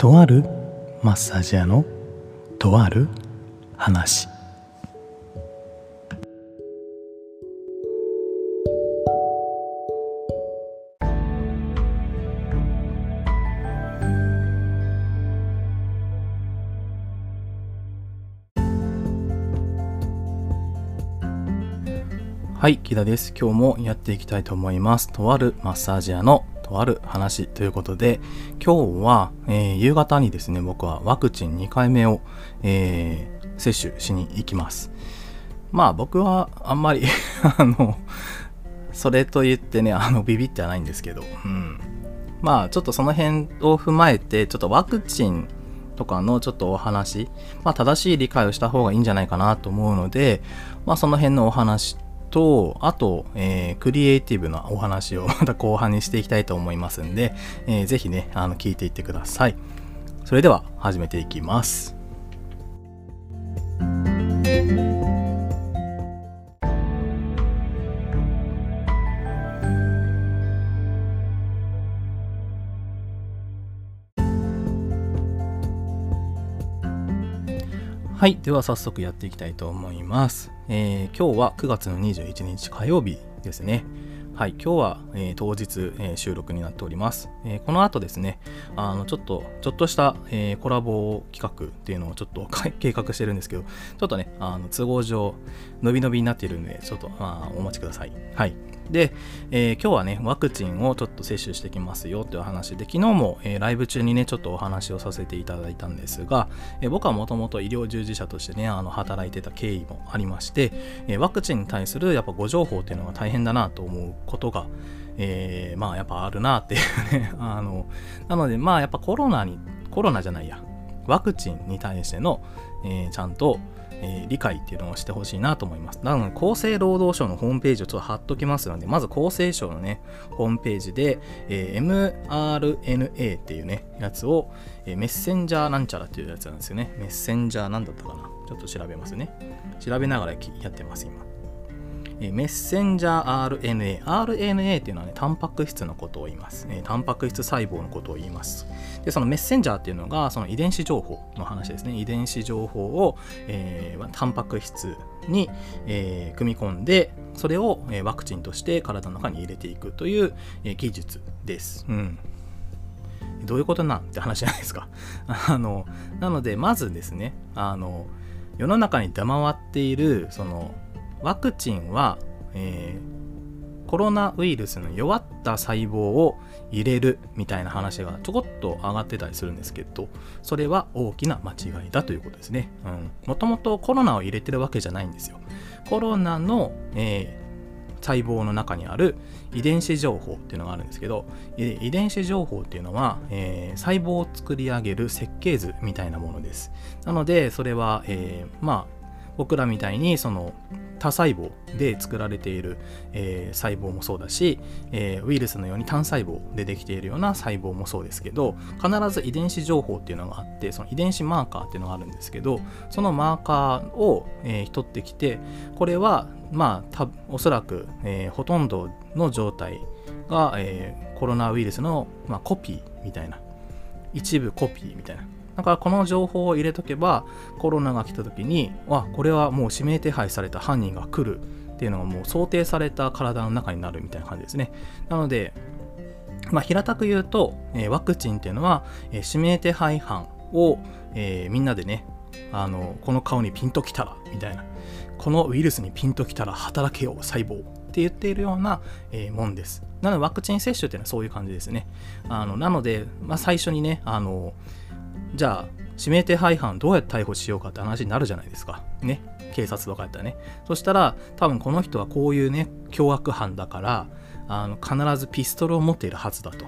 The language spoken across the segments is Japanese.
とあるマッサージ屋のとある話はい、木田です。今日もやっていきたいと思います。とあるマッサージ屋のとある話ということで、今日は、えー夕方にですね、僕はワクチン2回目を、えー接種しに行きます。まあ僕はあんまり あの、それと言ってね、あの、ビビってはないんですけど、うん。まあちょっとその辺を踏まえて、ちょっとワクチンとかのちょっとお話、まあ正しい理解をした方がいいんじゃないかなと思うので、まあその辺のお話と、あと、えークリエイティブなお話を また後半にしていきたいと思いますんで、えーぜひね、あの、聞いていってください。それでは始めていきます。はい。では早速やっていきたいと思います。えー今日は9月の21日火曜日ですね。はい。今日は、えー当日、えー収録になっております。えーこの後ですね、あの、ちょっと、ちょっとした、えコラボ企画っていうのをちょっと 計画してるんですけど、ちょっとね、あの都合上、伸び伸びになっているんで、ちょっと、まあ、お待ちください。はい。で、えー今日はね、ワクチンをちょっと接種してきますよという話で、昨日も、えーライブ中にね、ちょっとお話をさせていただいたんですが、えー僕はもともと医療従事者としてね、あの働いてた経緯もありまして、えーワクチンに対するやっぱご情報っていうのが大変だなと思うことが、えーまあやっぱあるなっていうね、あの、なのでまあやっぱコロナに、コロナじゃないや、ワクチンに対しての、えーちゃんと、えー理解っていうのをしてほしいなと思います。なので、厚生労働省のホームページをちょっと貼っときますので、まず厚生省のね、ホームページで、えー mRNA っていうね、やつを、えーメッセンジャーなんちゃらっていうやつなんですよね。メッセンジャーなんだったかなちょっと調べますね。調べながらやってます、今。えメッセンジャー RNA。RNA っていうのはね、タンパク質のことを言います。えタンパク質細胞のことを言います。で、そのメッセンジャーっていうのが、その遺伝子情報の話ですね。遺伝子情報を、えータンパク質に、えー組み込んで、それを、えワクチンとして体の中に入れていくという、え技術です。うん。どういうことなんって話じゃないですか。あの、なので、まずですね、あの、世の中に出回っている、その、ワクチンは、えーコロナウイルスの弱った細胞を入れるみたいな話がちょこっと上がってたりするんですけど、それは大きな間違いだということですね。もともとコロナを入れてるわけじゃないんですよ。コロナの、えー細胞の中にある遺伝子情報っていうのがあるんですけど遺伝子情報っていうのは、えー細胞を作り上げる設計図みたいなものですなのでそれは、えーまあ僕らみたいにその多細胞で作られている、えー細胞もそうだし、えーウイルスのように単細胞でできているような細胞もそうですけど必ず遺伝子情報っていうのがあってその遺伝子マーカーっていうのがあるんですけどそのマーカーを、えー取ってきてこれはまあたおそらく、えほとんどの状態が、えコロナウイルスの、まあ、コピーみたいな一部コピーみたいなだからこの情報を入れとけばコロナが来た時にあこれはもう指名手配された犯人が来るっていうのがもう想定された体の中になるみたいな感じですね。なのでまあ、平たく言うと、えーワクチンっていうのは、えー指名手配犯を、えーみんなでねあのこの顔にピンときたらみたいなこのウイルスにピンときたら働けよ細胞って言っているような、えもんです。なのでワクチン接種っていうのはそういう感じですね。あのなので、まあ、最初にねあのじゃあ指名手配犯どうやって逮捕しようかって話になるじゃないですか。ね。警察とかやったらね。そしたら多分この人はこういうね凶悪犯だからあの必ずピストルを持っているはずだと。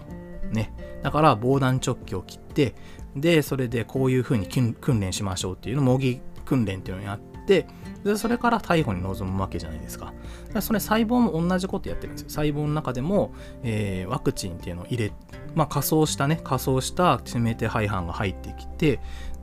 ね。だから防弾チョッキを切ってでそれでこういう風に訓練しましょうっていうの模擬訓練っていうのをやってでそれから逮捕に臨むわけじゃないですか。かそれ細胞も同じことやってるんですよ。細胞の中でも、えーワクチンっていうのを入れまあ仮装したね仮装した指名手配犯が入ってきて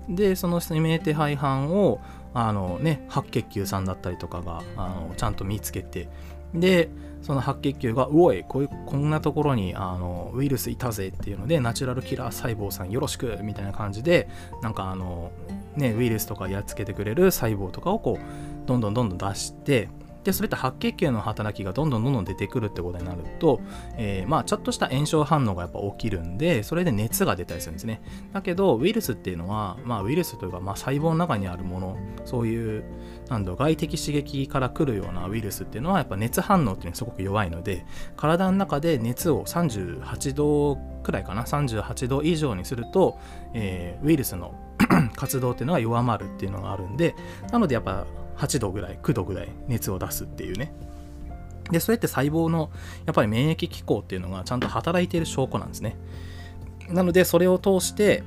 でその指名手配犯をあのね白血球さんだったりとかがあのちゃんと見つけてでその白血球が「うおいこういうこんなところにあのウイルスいたぜ」っていうのでナチュラルキラー細胞さんよろしくみたいな感じでなんかあのねウイルスとかやっつけてくれる細胞とかをこうどんどんどんどん出してでそれって白血球の働きがどんどんどんどん出てくるってことになると、えー、まあちょっとした炎症反応がやっぱ起きるんでそれで熱が出たりするんですね。だけどウイルスっていうのは、まあ、ウイルスというか、まあ、細胞の中にあるものそういうなんだ外的刺激から来るようなウイルスっていうのはやっぱ熱反応っていうのはすごく弱いので体の中で熱を38度くらいかな38度以上にすると、えー、ウイルスの 活動っていうのが弱まるっていうのがあるんでなのでやっぱ8度ぐらい9度ぐらい熱を出すっていうね。でそれって細胞のやっぱり免疫機構っていうのがちゃんと働いている証拠なんですね。なのでそれを通して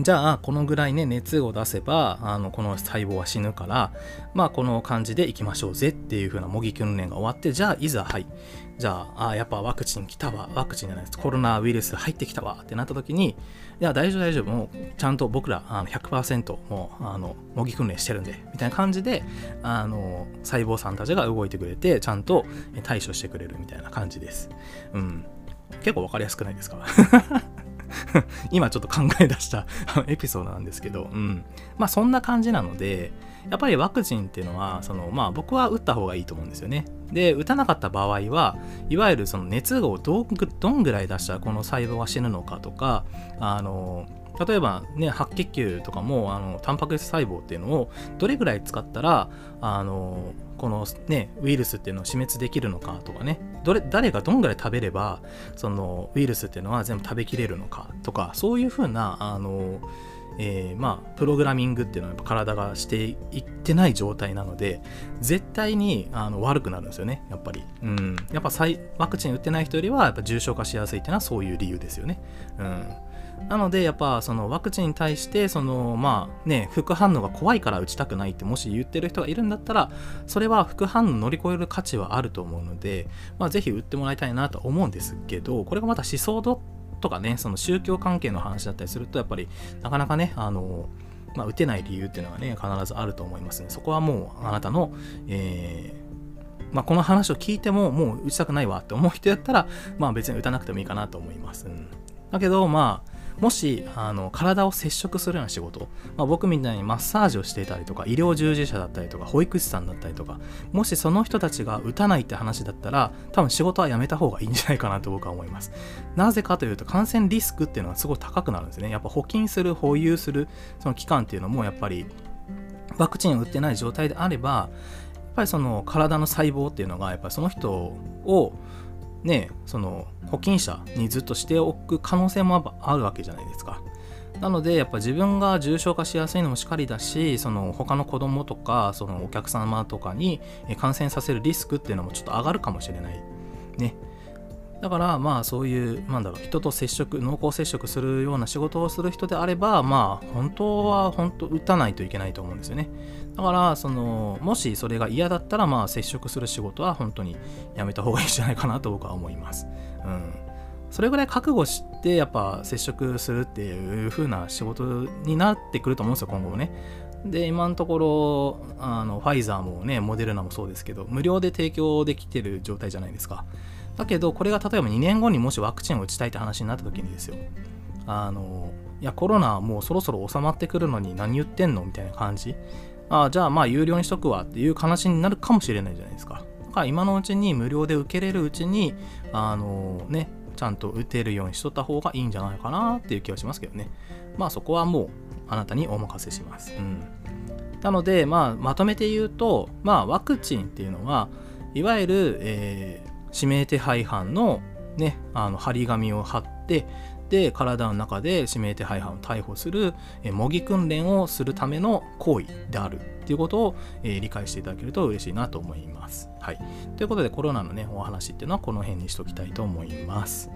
じゃあこのぐらいね熱を出せばあのこの細胞は死ぬからまあこの感じでいきましょうぜっていう風な模擬訓練が終わってじゃあいざはい。じゃああやっぱワクチン来たわワクチンじゃないです。コロナウイルス入ってきたわってなった時にいや大丈夫大丈夫。もうちゃんと僕らあの100%もうあの模擬訓練してるんでみたいな感じであの細胞さんたちが動いてくれてちゃんと対処してくれるみたいな感じです。うん。結構分かりやすくないですか？今ちょっと考え出した エピソードなんですけど、うん。まあそんな感じなので、やっぱりワクチンっていうのは、そのまあ僕は打った方がいいと思うんですよね。で、打たなかった場合は、いわゆるその熱をどんぐらい出したらこの細胞は死ぬのかとか、あの、例えばね、白血球とかも、あの、タンパク質細胞っていうのをどれぐらい使ったら、あの、このね、ウイルスっていうのを死滅できるのかとかね、どれ誰がどんぐらい食べれば、そのウイルスっていうのは全部食べきれるのかとか、そういうふうな、あの、えー、まあ、プログラミングっていうのはやっぱ体がしていってない状態なので、絶対にあの悪くなるんですよね、やっぱり。うん。やっぱワクチン打ってない人よりは、やっぱ重症化しやすいっていうのはそういう理由ですよね。うん。なのでやっぱそのワクチンに対してそのまあね副反応が怖いから打ちたくないってもし言ってる人がいるんだったらそれは副反応乗り越える価値はあると思うので、まあ、ぜひ打ってもらいたいなと思うんですけどこれがまた思想とかねその宗教関係の話だったりするとやっぱりなかなかねあのまあ、打てない理由っていうのはね必ずあると思いますね。そこはもうあなたの、えーまあ、この話を聞いてももう打ちたくないわって思う人やったら、まあ、別に打たなくてもいいかなと思います、うん、だけどまあもしあの体を接触するような仕事、まあ、僕みたいにマッサージをしていたりとか医療従事者だったりとか保育士さんだったりとかもしその人たちが打たないって話だったら多分仕事はやめた方がいいんじゃないかなと僕は思います。なぜかというと感染リスクっていうのはすごい高くなるんですね。やっぱ補菌する保有するその期間っていうのもやっぱりワクチンを打ってない状態であればやっぱりその体の細胞っていうのがやっぱりその人をねその保菌者にずっとしておく可能性もあるわけじゃないですか。なのでやっぱ自分が重症化しやすいのもしかりだしその他の子供とかそのお客様とかに感染させるリスクっていうのもちょっと上がるかもしれない。ね。だからまあそういうなんだろう人と接触濃厚接触するような仕事をする人であればまあ本当は本当打たないといけないと思うんですよね。だからそのもしそれが嫌だったらまあ接触する仕事は本当にやめた方がいいんじゃないかなと僕は思います。うん。それぐらい覚悟してやっぱ接触するっていう風な仕事になってくると思うんですよ今後もね。で今のところあのファイザーもねモデルナもそうですけど無料で提供できてる状態じゃないですか。だけどこれが例えば2年後にもしワクチンを打ちたいって話になった時にですよ。あのいやコロナもうそろそろ収まってくるのに何言ってんのみたいな感じ。ああじゃあまあ有料にしとくわっていう話になるかもしれないじゃないですか。だから今のうちに無料で受けれるうちにあのねちゃんと打てるようにしとった方がいいんじゃないかなっていう気はしますけどね。まあそこはもうあなたにお任せします、うん、なのでまあまとめて言うとまあワクチンっていうのはいわゆる、えー指名手配犯のね、あの張り紙を貼ってで体の中で指名手配犯を逮捕する、え模擬訓練をするための行為であるっていうことを、え理解していただけると嬉しいなと思います。はい、ということでコロナのねお話っていうのはこの辺にしときたいと思います。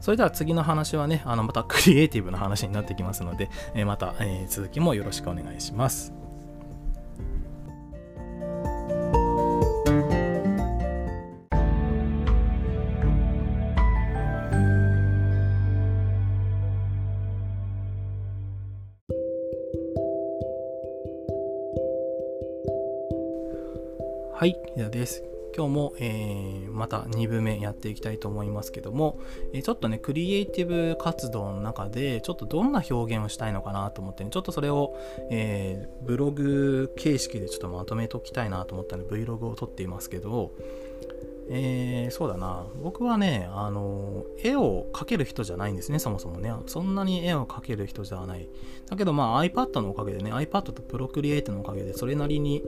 それでは次の話はねあのまたクリエイティブな話になってきますので、えまた、え続きもよろしくお願いします。今日も、えー、また2部目やっていきたいと思いますけども、えー、ちょっとね、クリエイティブ活動の中で、ちょっとどんな表現をしたいのかなと思ってね、ちょっとそれを、えー、ブログ形式でちょっとまとめときたいなと思ったので、Vlog を撮っていますけど、えー、そうだな。僕はね、あの、絵を描ける人じゃないんですね、そもそもね。そんなに絵を描ける人じゃない。だけど、まあ iPad のおかげでね、iPad と Procreate のおかげで、それなりに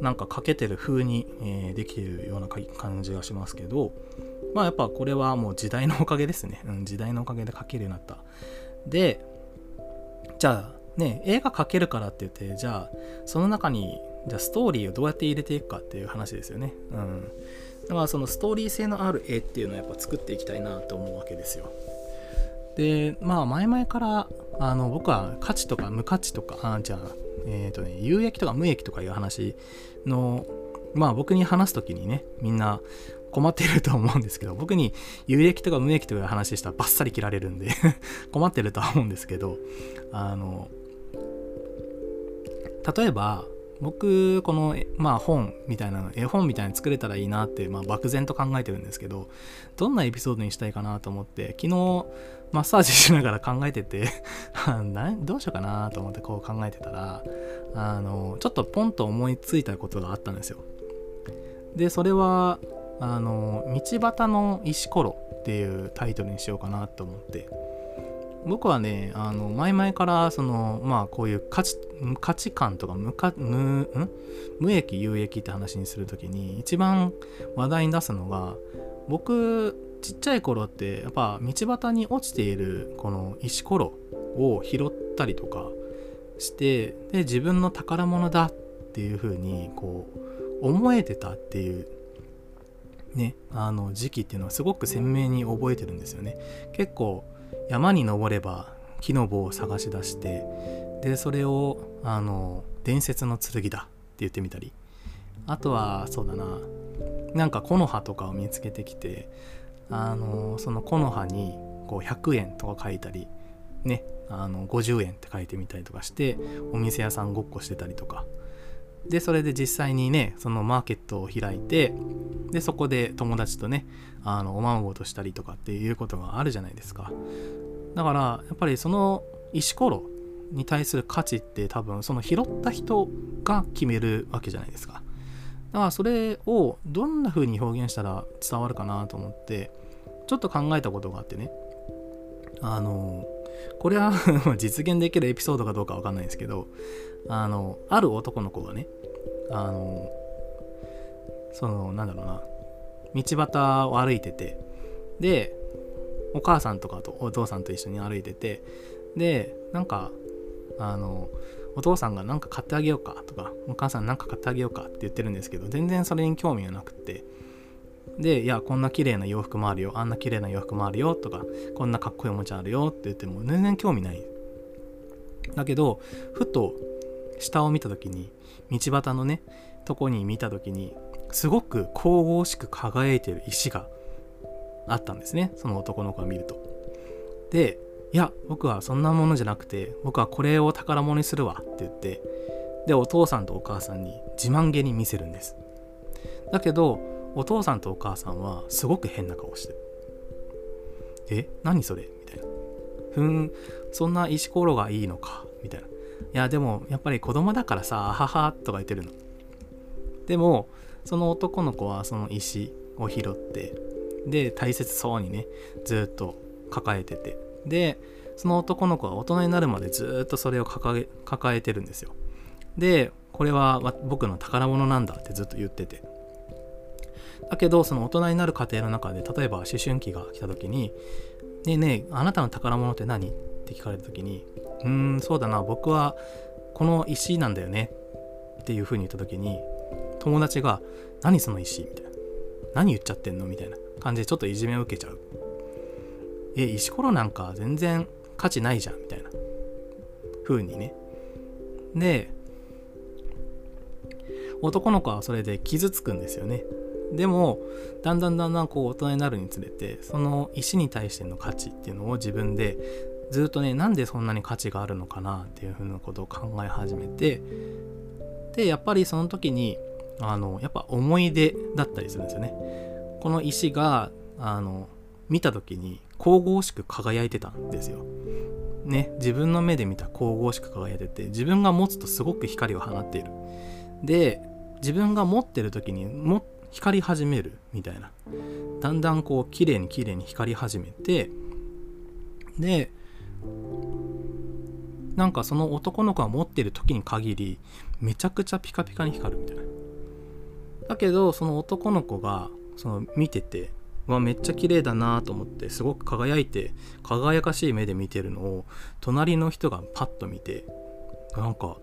なんか描けてる風に、えー、できてるような感じがしますけど、まあやっぱこれはもう時代のおかげですね。うん、時代のおかげで描けるようになった。で、じゃあ、ね、映画描けるからって言って、じゃあ、その中に、じゃあストーリーをどうやって入れていくかっていう話ですよね。うん。だからそのストーリー性のある絵っていうのをやっぱ作っていきたいなと思うわけですよ。で、まあ前々からあの僕は価値とか無価値とか、あじゃあ、えっ、ー、とね、有益とか無益とかいう話の、まあ僕に話す時にね、みんな困ってると思うんですけど、僕に有益とか無益とかいう話したらバッサリ切られるんで 困ってるとは思うんですけど、あの、例えば、僕この、まあ、本みたいな絵本みたいに作れたらいいなって、まあ、漠然と考えてるんですけどどんなエピソードにしたいかなと思って昨日マッサージしながら考えてて どうしようかなと思ってこう考えてたらあのちょっとポンと思いついたことがあったんですよ。でそれはあの道端の石ころっていうタイトルにしようかなと思って。僕はね、あの、前々から、その、まあ、こういう価値、価値観とか無か、無、ん？無益、有益って話にするときに、一番話題に出すのが、僕、ちっちゃい頃って、やっぱ道端に落ちている、この石ころを拾ったりとかして、で、自分の宝物だっていうふうに、こう、思えてたっていうね、あの時期っていうのはすごく鮮明に覚えてるんですよね。結構山に登れば木の棒を探し出してでそれをあの伝説の剣だって言ってみたりあとはそうだななんか木の葉とかを見つけてきてあのその木の葉にこう100円とか書いたりねあの50円って書いてみたりとかしてお店屋さんごっこしてたりとか。でそれで実際にねそのマーケットを開いてでそこで友達とねあのおままごとしたりとかっていうことがあるじゃないですか。だからやっぱりその石ころに対する価値って多分その拾った人が決めるわけじゃないですか。だからそれをどんな風に表現したら伝わるかなと思ってちょっと考えたことがあってね。あのこれは 実現できるエピソードかどうかわかんないんですけどあのある男の子がねあのそのなんだろうな道端を歩いててでお母さんとかとお父さんと一緒に歩いててでなんかあのお父さんが何か買ってあげようかとかお母さん何か買ってあげようかって言ってるんですけど全然それに興味がなくってでいやこんな綺麗な洋服もあるよあんな綺麗な洋服もあるよとかこんなかっこいいおもちゃあるよって言っても全然興味ない。だけどふと下を見た時に道端のねとこに見た時にすごく神々しく輝いてる石があったんですね。その男の子が見ると。でいや僕はそんなものじゃなくて僕はこれを宝物にするわって言ってでお父さんとお母さんに自慢げに見せるんです。だけどお父さんとお母さんはすごく変な顔してるえ何それ？みたいなふんそんな石ころがいいのか？みたいないやでもやっぱり子供だからさあははとか言ってるの。でもその男の子はその石を拾ってで大切そうにねずっと抱えてて。でその男の子は大人になるまでずっとそれを抱え抱えてるんですよ。でこれは僕の宝物なんだってずっと言ってて。だけどその大人になる過程の中で例えば思春期が来た時に「ねえねえあなたの宝物って何?」って聞かれた時に「うーんそうだな僕はこの石なんだよね」っていうふうに言った時に友達が「何その石?」みたいな「何言っちゃってんの?」みたいな感じでちょっといじめを受けちゃう。え石ころなんか全然価値ないじゃん。みたいな。風にね。で男の子はそれで傷つくんですよね。でもだんだんだんだんこう大人になるにつれてその石に対しての価値っていうのを自分でずっとねなんでそんなに価値があるのかなっていうふうなことを考え始めてでやっぱりその時にあのやっぱ思い出だったりするんですよね。この石があの見た時に神々しく輝いてたんですよ。ね自分の目で見た神々しく輝いてて自分が持つとすごく光を放っている。で自分が持ってる時にも光り始めるみたいな。だんだんこう綺麗に綺麗に光り始めてでなんかその男の子が持ってる時に限りめちゃくちゃピカピカに光るみたいな。だけどその男の子がその見ててわめっちゃ綺麗だなと思ってすごく輝いて輝かしい目で見てるのを隣の人がパッと見てなんか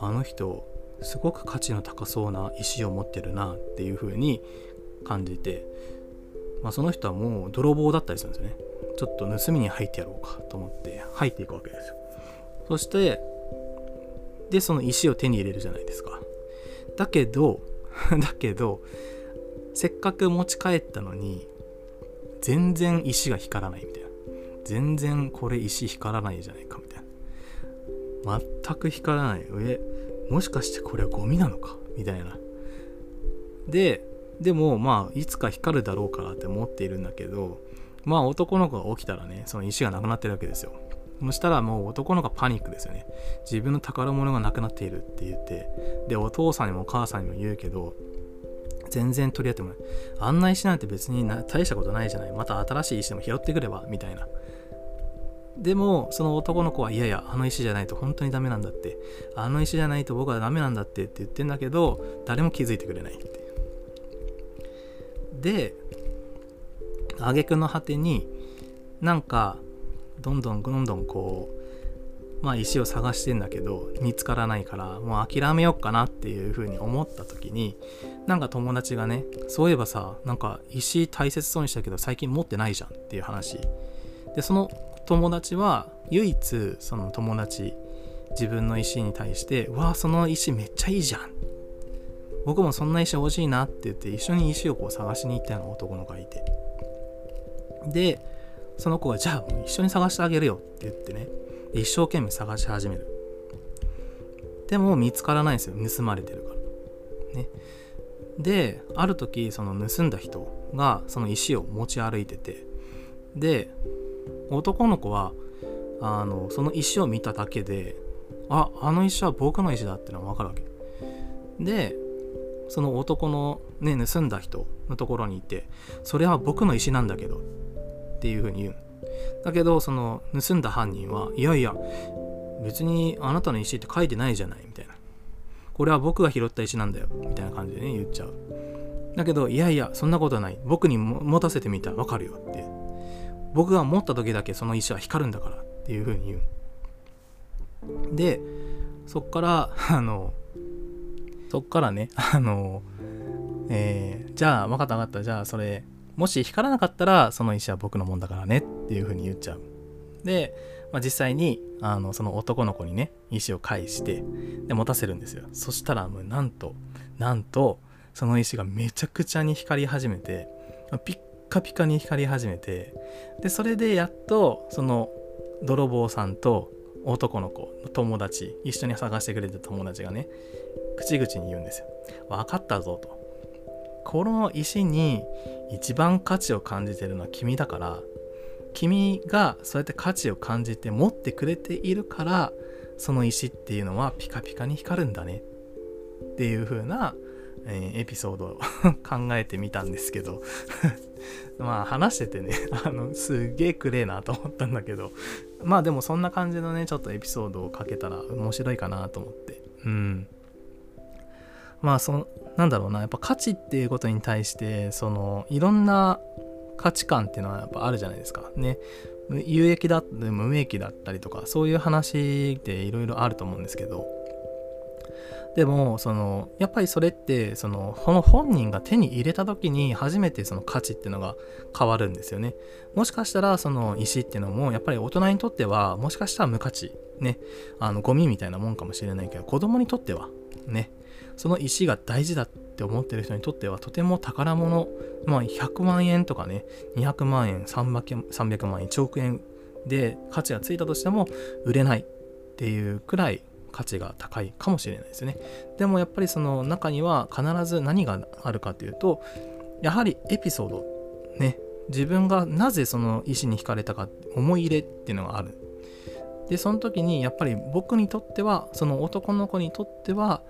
あの人すごく価値の高そうな石を持ってるなっていう風に感じて、まあ、その人はもう泥棒だったりするんですよね。ちょっと盗みに入ってやろうかと思って入っていくわけですよ。そしてでその石を手に入れるじゃないですか。だけど だけどせっかく持ち帰ったのに全然石が光らないみたいな。全然これ石光らないじゃないかみたいな。全く光らない上もしかしてこれはゴミなのか？みたいな。ででもまあいつか光るだろうからって思っているんだけどまあ男の子が起きたらねその石がなくなってるわけですよ。そしたらもう男の子がパニックですよね。自分の宝物がなくなっているって言って。でお父さんにもお母さんにも言うけど全然取り合ってもない。あんな石なんて別に大したことないじゃない。また新しい石でも拾ってくればみたいな。でもその男の子はいやいやあの石じゃないと本当にダメなんだって。あの石じゃないと僕はダメなんだってって言ってんだけど誰も気づいてくれないってで挙句の果てになんかどんどんどんどんこうまあ石を探してんだけど見つからないからもう諦めよっかなっていうふうに思った時になんか友達がねそういえばさなんか石大切そうにしたけど最近持ってないじゃんっていう話。でその友達は唯一その友達自分の石に対して「わあその石めっちゃいいじゃん」僕もそんな石欲しいなって言って一緒に石をこう探しに行ったような男の子がいて。でその子が「じゃあ一緒に探してあげるよ」って言ってね。一生懸命探し始める。でも見つからないんですよ。盗まれてるから。ね。である時その盗んだ人がその石を持ち歩いてて。で男の子はあのその石を見ただけでああの石は僕の石だってのは分かるわけ。でその男のね盗んだ人のところにいてそれは僕の石なんだけどっていうふうに言う。だけどその盗んだ犯人はいやいや別にあなたの石って書いてないじゃないみたいな。これは僕が拾った石なんだよみたいな感じでね言っちゃう。だけどいやいやそんなことない。僕に持たせてみたらわかるよって。僕が持った時だけその石は光るんだからっていう風に言う。でそっから あのそっからね あのえー、じゃあ分かった分かった。じゃあそれもし光らなかったらその石は僕のもんだからねっていう風に言っちゃう。で、まあ、実際にあのその男の子にね石を返してで持たせるんですよ。そしたらもうなんとなんとその石がめちゃくちゃに光り始めてピッカピカに光り始めてでそれでやっとその泥棒さんと男の子の友達一緒に探してくれた友達がね口々に言うんですよ。分かったぞと。この石に一番価値を感じてるのは君だから君がそうやって価値を感じて持ってくれているからその石っていうのはピカピカに光るんだねっていう風な、えー、エピソードを 考えてみたんですけど。まあ話しててね あのすげえくれえなと思ったんだけど。まあでもそんな感じのねちょっとエピソードをかけたら面白いかなと思って。うん。まあそなんだろうなやっぱ価値っていうことに対してそのいろんな価値観っていうのはやっぱあるじゃないですか。ね。有益だったり無益だったりとかそういう話っていろいろあると思うんですけど。でもそのやっぱりそれってそのこの本人が手に入れた時に初めてその価値っていうのが変わるんですよね。もしかしたらその石っていうのもやっぱり大人にとってはもしかしたら無価値ねあのゴミみたいなもんかもしれないけど子供にとってはねその石が大事だって思ってる人にとってはとても宝物。まあ100万円とかね200万円300万円1億円で価値がついたとしても売れないっていうくらい価値が高いかもしれないですね。でもやっぱりその中には必ず何があるかというとやはりエピソードね自分がなぜその意思に惹かれたか思い入れっていうのがある。でその時にやっぱり僕にとってはその男の子にとっては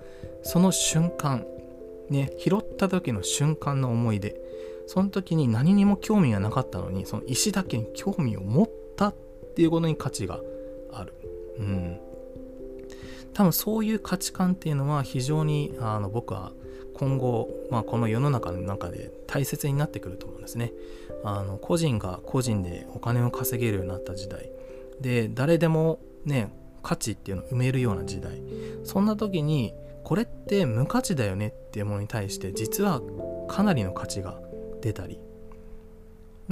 その瞬間ね拾った時の瞬間の思い出。その時に何にも興味がなかったのにその石だけに興味を持ったっていうことに価値がある。うん。多分そういう価値観っていうのは非常にあの僕は今後、まあ、この世の中の中で大切になってくると思うんですね。あの個人が個人でお金を稼げるようになった時代。で誰でもね価値っていうのを埋めるような時代。そんな時にこれって無価値だよねっていうものに対して実はかなりの価値が出たり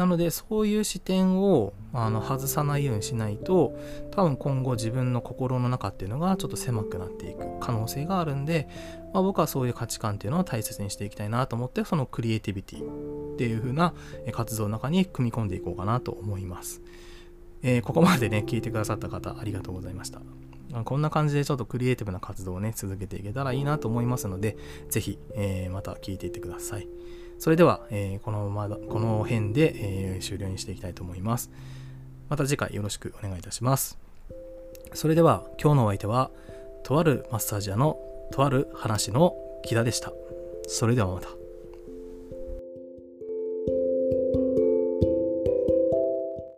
なのでそういう視点をあの外さないようにしないと多分今後自分の心の中っていうのがちょっと狭くなっていく可能性があるんで、まあ、僕はそういう価値観っていうのを大切にしていきたいなと思ってそのクリエイティビティっていう風な活動の中に組み込んでいこうかなと思います。えー、ここまでね、聞いてくださった方、ありがとうございました。こんな感じでちょっとクリエイティブな活動をね、続けていけたらいいなと思いますので、ぜひ、えー、また聞いていってください。それでは、えー、このまま、この辺で、えー、終了にしていきたいと思います。また次回よろしくお願いいたします。それでは、今日のお相手は、とあるマッサージ屋のとある話の木田でした。それではまた。